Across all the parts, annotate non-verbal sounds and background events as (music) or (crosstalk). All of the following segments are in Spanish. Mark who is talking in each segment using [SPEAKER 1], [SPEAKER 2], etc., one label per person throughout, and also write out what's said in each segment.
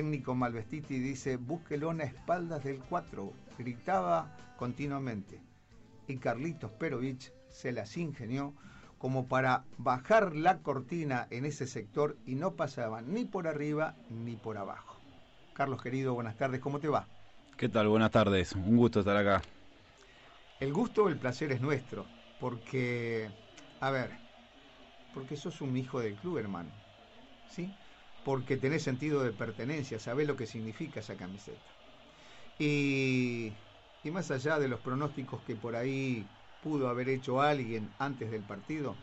[SPEAKER 1] técnico Malvestiti dice, búsquelo a espaldas del 4, gritaba continuamente. Y Carlitos Perovich se las ingenió como para bajar la cortina en ese sector y no pasaban ni por arriba ni por abajo. Carlos querido, buenas tardes, ¿cómo te va?
[SPEAKER 2] ¿Qué tal? Buenas tardes, un gusto estar acá.
[SPEAKER 1] El gusto, el placer es nuestro, porque, a ver, porque sos un hijo del club, hermano, ¿sí? Porque tenés sentido de pertenencia, sabés lo que significa esa camiseta. Y, y más allá de los pronósticos que por ahí pudo haber hecho alguien antes del partido,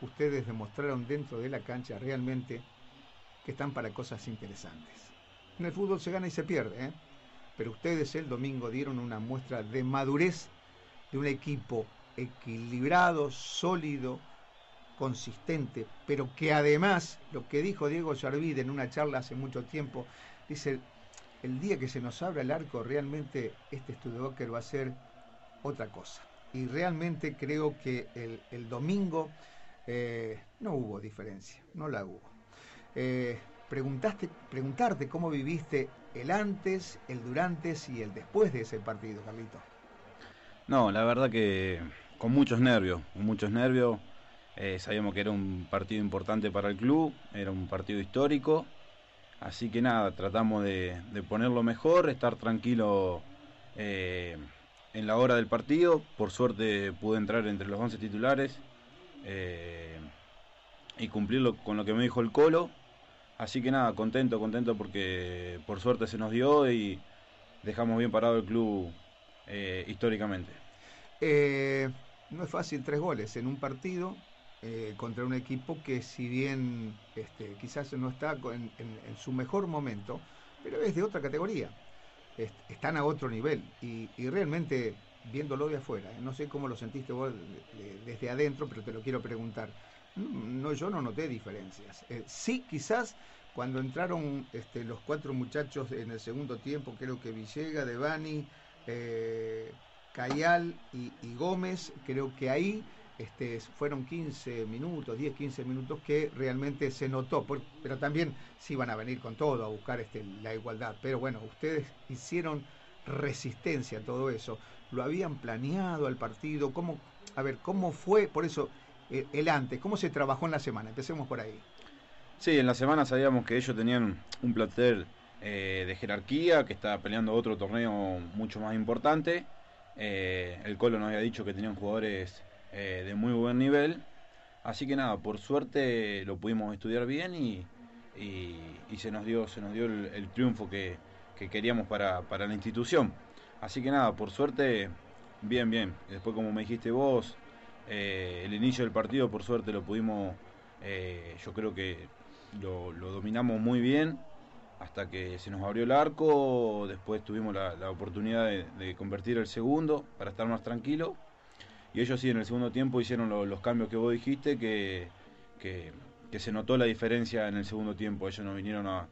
[SPEAKER 1] ustedes demostraron dentro de la cancha realmente que están para cosas interesantes. En el fútbol se gana y se pierde, ¿eh? pero ustedes el domingo dieron una muestra de madurez de un equipo equilibrado, sólido, consistente, pero que además, lo que dijo Diego Yarvid en una charla hace mucho tiempo, dice, el día que se nos abra el arco, realmente este Studebaker va a ser otra cosa y realmente creo que el, domingo eh, no hubo diferencia, no la hubo. Eh, preguntaste, preguntarte cómo viviste el antes, el durante y el después de ese partido, Carlito.
[SPEAKER 2] No, la verdad que con muchos nervios, con muchos nervios. Eh, sabíamos que era un partido importante para el club, era un partido histórico. Así que nada, tratamos de, ponerlo mejor, estar tranquilo en la hora del partido. Por suerte pude entrar entre los 11 titulares eh, y cumplirlo con lo que me dijo el Colo. Así que nada, contento, contento porque por suerte se nos dio y dejamos bien parado el club eh, históricamente.
[SPEAKER 1] Eh, no es fácil tres goles en un partido contra un equipo que si bien este, quizás no está en su mejor momento, pero es de otra categoría están a otro nivel y, realmente viéndolo de afuera, ¿eh? no sé cómo lo sentiste vos desde adentro, pero te lo quiero preguntar. No, yo no noté diferencias. Eh, sí, quizás cuando entraron este, los cuatro muchachos en el segundo tiempo, creo que Villega, Devani, eh, Cayal y Gómez, creo que ahí este, fueron 15 minutos, 10, 15 minutos que realmente se notó, pero también sí van a venir con todo a buscar este, la igualdad. Pero bueno, ustedes hicieron resistencia a todo eso, lo habían planeado al partido, ¿cómo, a ver, cómo fue, por eso, eh, el antes, cómo se trabajó en la semana, empecemos por ahí.
[SPEAKER 2] Sí, en la semana sabíamos que ellos tenían un plantel eh, de jerarquía, que estaba peleando otro torneo mucho más importante. Eh, el Colo nos había dicho que tenían jugadores eh, de muy buen nivel. Así que nada, por suerte lo pudimos estudiar bien y, y, se nos dio, se nos dio el, triunfo que, queríamos para, para, la institución. Así que nada, por suerte, bien, bien. Después, como me dijiste vos, eh, el inicio del partido, por suerte lo pudimos, eh, yo creo que lo, dominamos muy bien hasta que se nos abrió el arco. Después tuvimos la, oportunidad de convertir el segundo para estar más tranquilo y ellos sí, en el segundo tiempo hicieron los cambios que vos dijiste, que, que, se notó la diferencia en el segundo tiempo. Ellos nos vinieron a,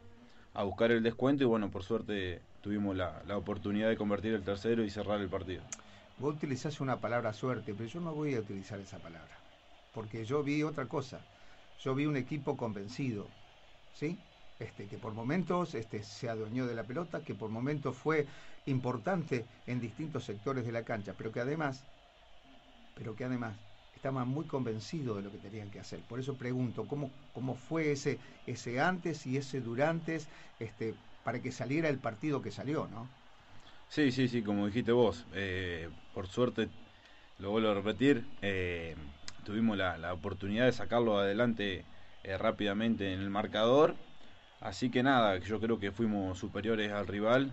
[SPEAKER 2] buscar el descuento y bueno, por suerte tuvimos la, oportunidad de convertir el tercero y cerrar el partido.
[SPEAKER 1] Vos utilizás una palabra suerte, pero yo no voy a utilizar esa palabra, porque yo vi otra cosa. Yo vi un equipo convencido, ¿sí? Este, que por momentos este, se adueñó de la pelota, que por momentos fue importante en distintos sectores de la cancha, pero que además pero que además estaban muy convencidos de lo que tenían que hacer. Por eso pregunto, ¿cómo, cómo fue ese, ese antes y ese durante este, para que saliera el partido que salió, ¿no?
[SPEAKER 2] Sí, sí, sí, como dijiste vos, eh, por suerte, lo vuelvo a repetir, eh, tuvimos la, oportunidad de sacarlo adelante eh, rápidamente en el marcador, así que nada, yo creo que fuimos superiores al rival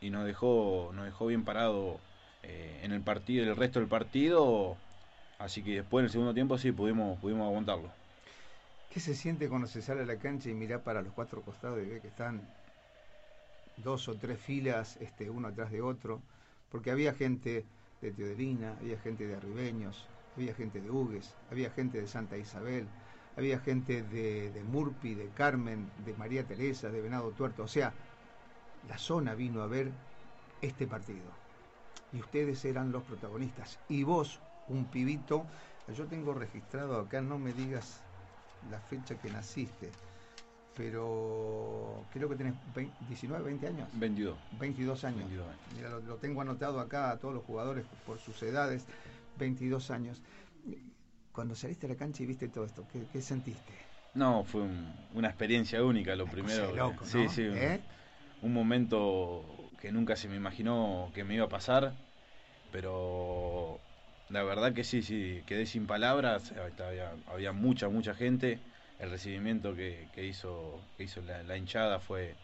[SPEAKER 2] y nos dejó, nos dejó bien parado eh, en el partido, el resto del partido. Así que después en el segundo tiempo sí pudimos, pudimos aguantarlo.
[SPEAKER 1] ¿Qué se siente cuando se sale a la cancha y mira para los cuatro costados y ve que están dos o tres filas, este, uno atrás de otro? Porque había gente de Teodelina, había gente de Arribeños, había gente de Hugues, había gente de Santa Isabel, había gente de, de Murpi, de Carmen, de María Teresa, de Venado Tuerto. O sea, la zona vino a ver este partido y ustedes eran los protagonistas. Y vos, un pibito, yo tengo registrado acá, no me digas la fecha que naciste, pero creo que tenés 19, 20 años.
[SPEAKER 2] 22.
[SPEAKER 1] 22 años. Mira, lo, tengo anotado acá a todos los jugadores por sus edades, 22 años. Cuando saliste a la cancha y viste todo esto, ¿qué, sentiste?
[SPEAKER 2] No, fue una experiencia única, lo primero.
[SPEAKER 1] Loco,
[SPEAKER 2] Sí, sí. ¿Eh? Un, momento que nunca se me imaginó que me iba a pasar, pero la verdad que sí, sí, quedé sin palabras, había, había mucha, mucha gente el recibimiento que, hizo, que hizo la, hinchada fue,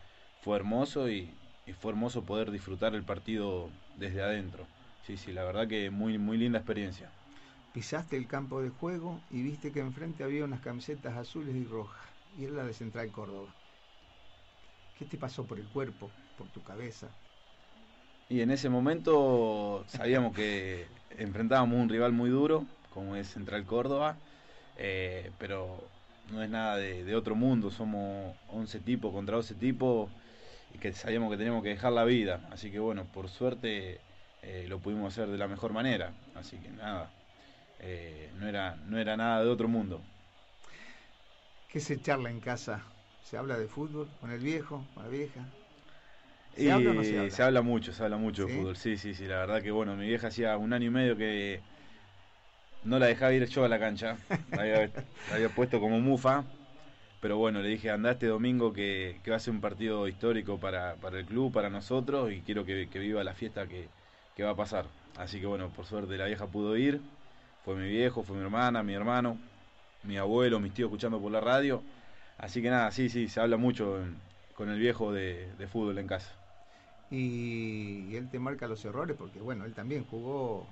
[SPEAKER 2] fue hermoso y, fue hermoso poder disfrutar el partido desde adentro. Sí, sí, la verdad que muy, muy linda experiencia.
[SPEAKER 1] Pisaste el campo de juego y viste que enfrente había unas camisetas azules y rojas, y era la de Central Córdoba. ¿Qué te pasó por el cuerpo, por tu cabeza?
[SPEAKER 2] Y en ese momento sabíamos que enfrentábamos un rival muy duro, como es Central Córdoba, eh, pero no es nada de, otro mundo, somos 11 tipos contra 12 tipos y que sabíamos que teníamos que dejar la vida, así que bueno, por suerte eh, lo pudimos hacer de la mejor manera, así que nada, eh, no, era, no era nada de otro mundo.
[SPEAKER 1] ¿Qué se charla en casa? ¿Se habla de fútbol con el viejo, con la vieja?
[SPEAKER 2] ¿Se habla o no se habla? Se habla mucho, se habla mucho de fútbol, sí, sí, sí, la verdad que bueno, mi vieja hacía un año y medio que no la dejaba ir yo a la cancha, la había, puesto como mufa, pero bueno, le dije, anda este domingo que, va a ser un partido histórico para, el club, para nosotros, y quiero que, viva la fiesta que, va a pasar. Así que bueno, por suerte la vieja pudo ir, fue mi viejo, fue mi hermana, mi hermano, mi abuelo, mis tíos escuchando por la radio. Así que nada, sí, sí, se habla mucho con el viejo de fútbol en casa
[SPEAKER 1] y, él te marca los errores porque bueno, él también jugó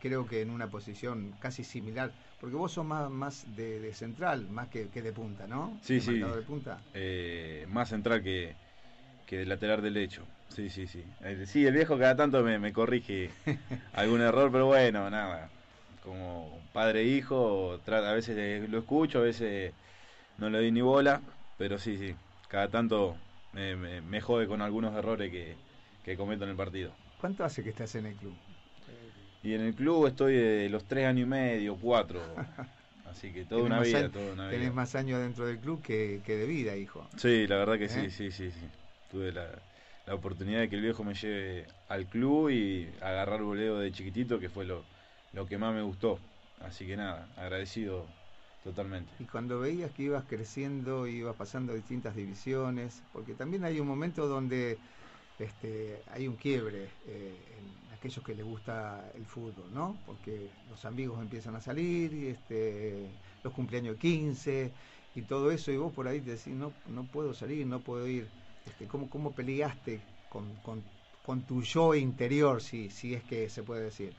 [SPEAKER 1] creo que en una posición casi similar, porque vos sos más, más de, central, más que, de punta, ¿no?
[SPEAKER 2] Sí, sí. De punta. Eh, más central que, que de lateral derecho. Sí, sí, sí. Eh, sí, el viejo cada tanto me, corrige (laughs) algún error, pero bueno, nada. Como padre e hijo, a veces lo escucho, a veces no le doy ni bola, pero sí, sí. Cada tanto me jode con algunos errores que, que cometo en el partido.
[SPEAKER 1] ¿Cuánto hace que estás en el club?
[SPEAKER 2] Y en el club estoy de los tres años y medio, cuatro. (laughs) Así que toda una vida, toda una
[SPEAKER 1] vida. Tenés más años dentro del club que, de vida, hijo.
[SPEAKER 2] Sí, la verdad que sí, ¿Eh? sí, sí, sí. Tuve la, oportunidad de que el viejo me lleve al club y agarrar voleo de chiquitito, que fue lo, lo que más me gustó. Así que nada, agradecido totalmente.
[SPEAKER 1] Y cuando veías que ibas creciendo, ibas pasando distintas divisiones, porque también hay un momento donde este, hay un quiebre eh, en aquellos que les gusta el fútbol, ¿no? Porque los amigos empiezan a salir, este, los cumpleaños 15 y todo eso, y vos por ahí te decís, no, no puedo salir, no puedo ir. Este, ¿cómo, ¿Cómo peleaste con, con, tu yo interior, si, si es que se puede decir?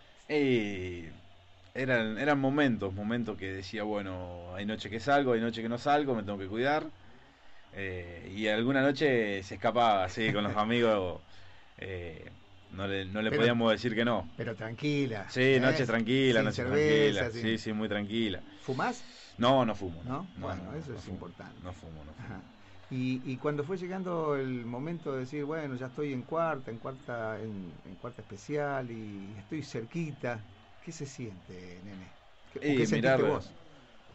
[SPEAKER 2] eran, eran momentos, momentos que decía, bueno, hay noche que salgo, hay noche que no salgo, me tengo que cuidar eh, y alguna noche se escapaba así con los amigos. Eh, no le, no le podíamos decir que no.
[SPEAKER 1] Pero tranquila.
[SPEAKER 2] Sí, noche tranquila, noche tranquila. Sí, sí, muy tranquila.
[SPEAKER 1] ¿Fumás?
[SPEAKER 2] No, no fumo.
[SPEAKER 1] ¿No? bueno, eso es importante.
[SPEAKER 2] No fumo, no fumo.
[SPEAKER 1] Y, y, cuando fue llegando el momento de decir, bueno, ya estoy en cuarta, en cuarta, en, cuarta especial y estoy cerquita, ¿qué se siente, nene?
[SPEAKER 2] ¿Qué, ¿qué sentiste vos?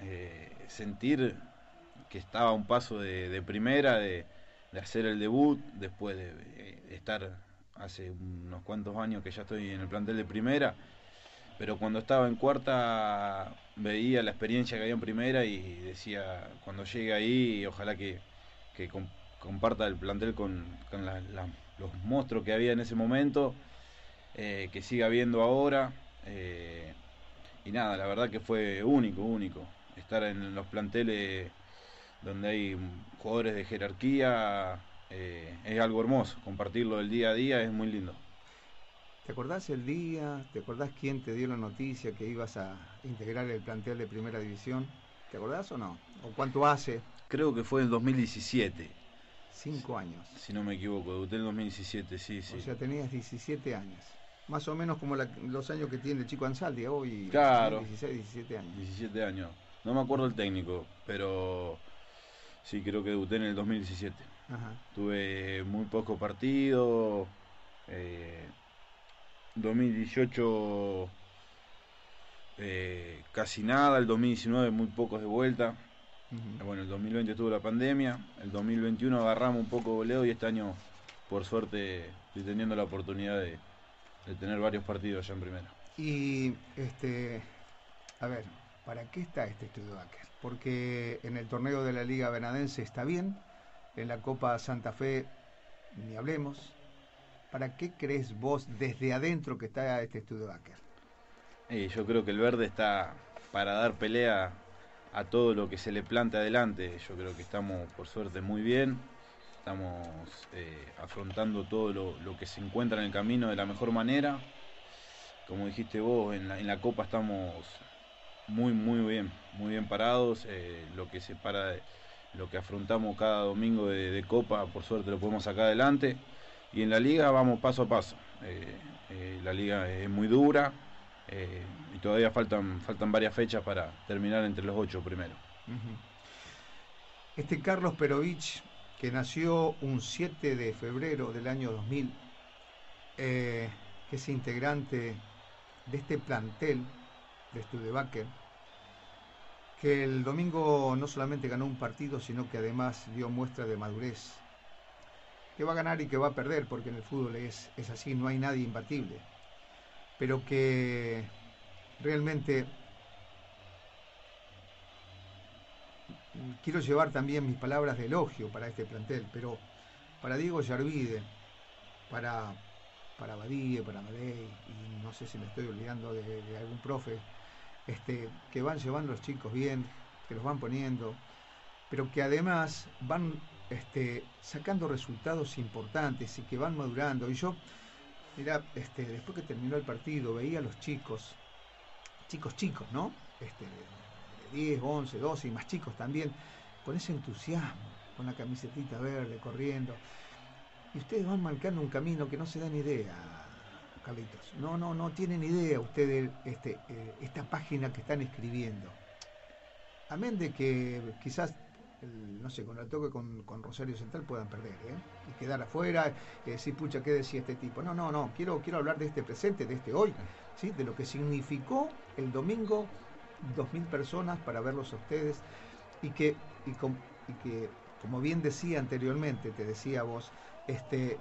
[SPEAKER 2] Eh, sentir que estaba a un paso de, primera, de, hacer el debut, después de, estar hace unos cuantos años que ya estoy en el plantel de primera, pero cuando estaba en cuarta veía la experiencia que había en primera y decía, cuando llegue ahí, ojalá que, comparta el plantel con, los monstruos que había en ese momento, eh, que siga habiendo ahora. Eh, y nada, la verdad que fue único, único. Estar en los planteles donde hay jugadores de jerarquía, eh, es algo hermoso. Compartirlo del día a día es muy lindo.
[SPEAKER 1] ¿Te acordás el día? ¿Te acordás quién te dio la noticia que ibas a integrar el plantel de primera división? ¿Te acordás o no? ¿O cuánto hace?
[SPEAKER 2] Creo que fue en 2017.
[SPEAKER 1] Cinco años.
[SPEAKER 2] Si no me equivoco, debuté en 2017, sí, sí.
[SPEAKER 1] O sea, tenías 17 años. Más o menos como los años que tiene el chico Ansaldi hoy.
[SPEAKER 2] Claro.
[SPEAKER 1] 16, 17 años.
[SPEAKER 2] 17 años. No me acuerdo el técnico, pero Sí, creo que debuté en el 2017. Tuve muy poco partido. 2018 eh, eh, casi nada. El 2019 muy pocos de vuelta. Bueno, el 2020 tuvo la pandemia, el 2021 agarramos un poco voleo y este año, por suerte, estoy teniendo la oportunidad de, tener varios partidos ya en primera.
[SPEAKER 1] Y, este, a ver, ¿para qué está este estudio Acker? Porque en el torneo de la Liga Benadense está bien, en la Copa Santa Fe ni hablemos. ¿Para qué crees vos desde adentro que está este estudio Acker?
[SPEAKER 2] yo creo que el verde está para dar pelea a todo lo que se le plante adelante. Yo creo que estamos, por suerte, muy bien. Estamos eh, afrontando todo lo, que se encuentra en el camino de la mejor manera. Como dijiste vos, en la, Copa estamos muy, muy bien, muy bien parados. Eh, lo que se para, lo que afrontamos cada domingo de, Copa, por suerte lo podemos sacar adelante. Y en la liga vamos paso a paso. Eh, la liga es muy dura, eh, y todavía faltan, faltan varias fechas para terminar entre los ocho primero.
[SPEAKER 1] Este Carlos Perovich, que nació un 7 de febrero del año 2000, eh, que es integrante de este plantel de Studebaker, que el domingo no solamente ganó un partido, sino que además dio muestra de madurez, que va a ganar y que va a perder, porque en el fútbol es, es así, no hay nadie imbatible. Pero que realmente quiero llevar también mis palabras de elogio para este plantel, pero para Diego Yarvide, para, para para Madei, y no sé si me estoy olvidando de, algún profe, este, que van llevando los chicos bien, que los van poniendo, pero que además van este, sacando resultados importantes y que van madurando. Y yo Mira, este, después que terminó el partido, veía a los chicos, chicos chicos, ¿no? Este, de 10, 11, 12 y más chicos también, con ese entusiasmo, con la camisetita verde, corriendo. Y ustedes van marcando un camino que no se dan idea, Carlitos. No, no, no tienen idea ustedes este, eh, esta página que están escribiendo. Amén de que quizás no sé, con el toque con, Rosario Central puedan perder, ¿eh? Y quedar afuera, y decir, pucha, ¿qué decía este tipo? No, no, no, quiero, quiero hablar de este presente, de este hoy, ¿sí? De lo que significó el domingo, dos mil personas para verlos a ustedes, y que, y, que, como bien decía anteriormente, te decía vos, este,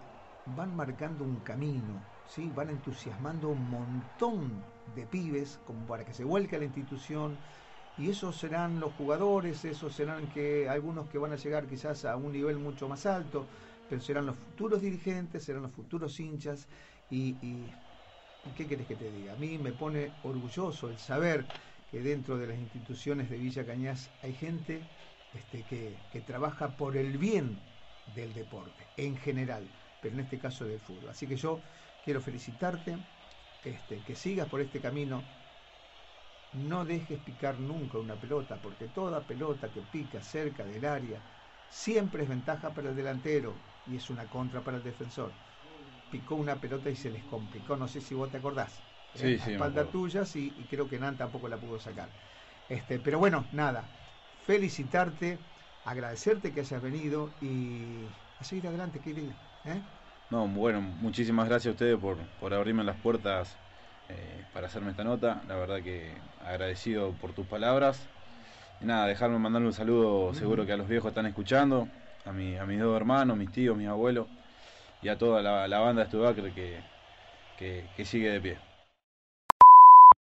[SPEAKER 1] van marcando un camino, ¿sí? Van entusiasmando un montón de pibes como para que se vuelque a la institución, y esos serán los jugadores, esos serán que algunos que van a llegar quizás a un nivel mucho más alto, pero serán los futuros dirigentes, serán los futuros hinchas y, ¿qué querés que te diga? A mí me pone orgulloso el saber que dentro de las instituciones de Villa Cañas hay gente este, que, que trabaja por el bien del deporte en general, pero en este caso del fútbol. Así que yo quiero felicitarte, este, que sigas por este camino no dejes picar nunca una pelota, porque toda pelota que pica cerca del área siempre es ventaja para el delantero y es una contra para el defensor. Picó una pelota y se les complicó, no sé si vos te acordás.
[SPEAKER 2] Sí, sí,
[SPEAKER 1] espalda tuya y creo que Nan tampoco la pudo sacar. Este, pero bueno, nada, felicitarte, agradecerte que hayas venido y a seguir adelante, querido. ¿eh?
[SPEAKER 2] No, bueno, muchísimas gracias a ustedes por, por abrirme las puertas eh, para hacerme esta nota. La verdad que agradecido por tus palabras. Y nada, dejarme mandarle un saludo, seguro que a los viejos están escuchando, a, mi, a mis dos hermanos, mis tíos, mis abuelos y a toda la, banda de Stubaker que, que sigue de pie.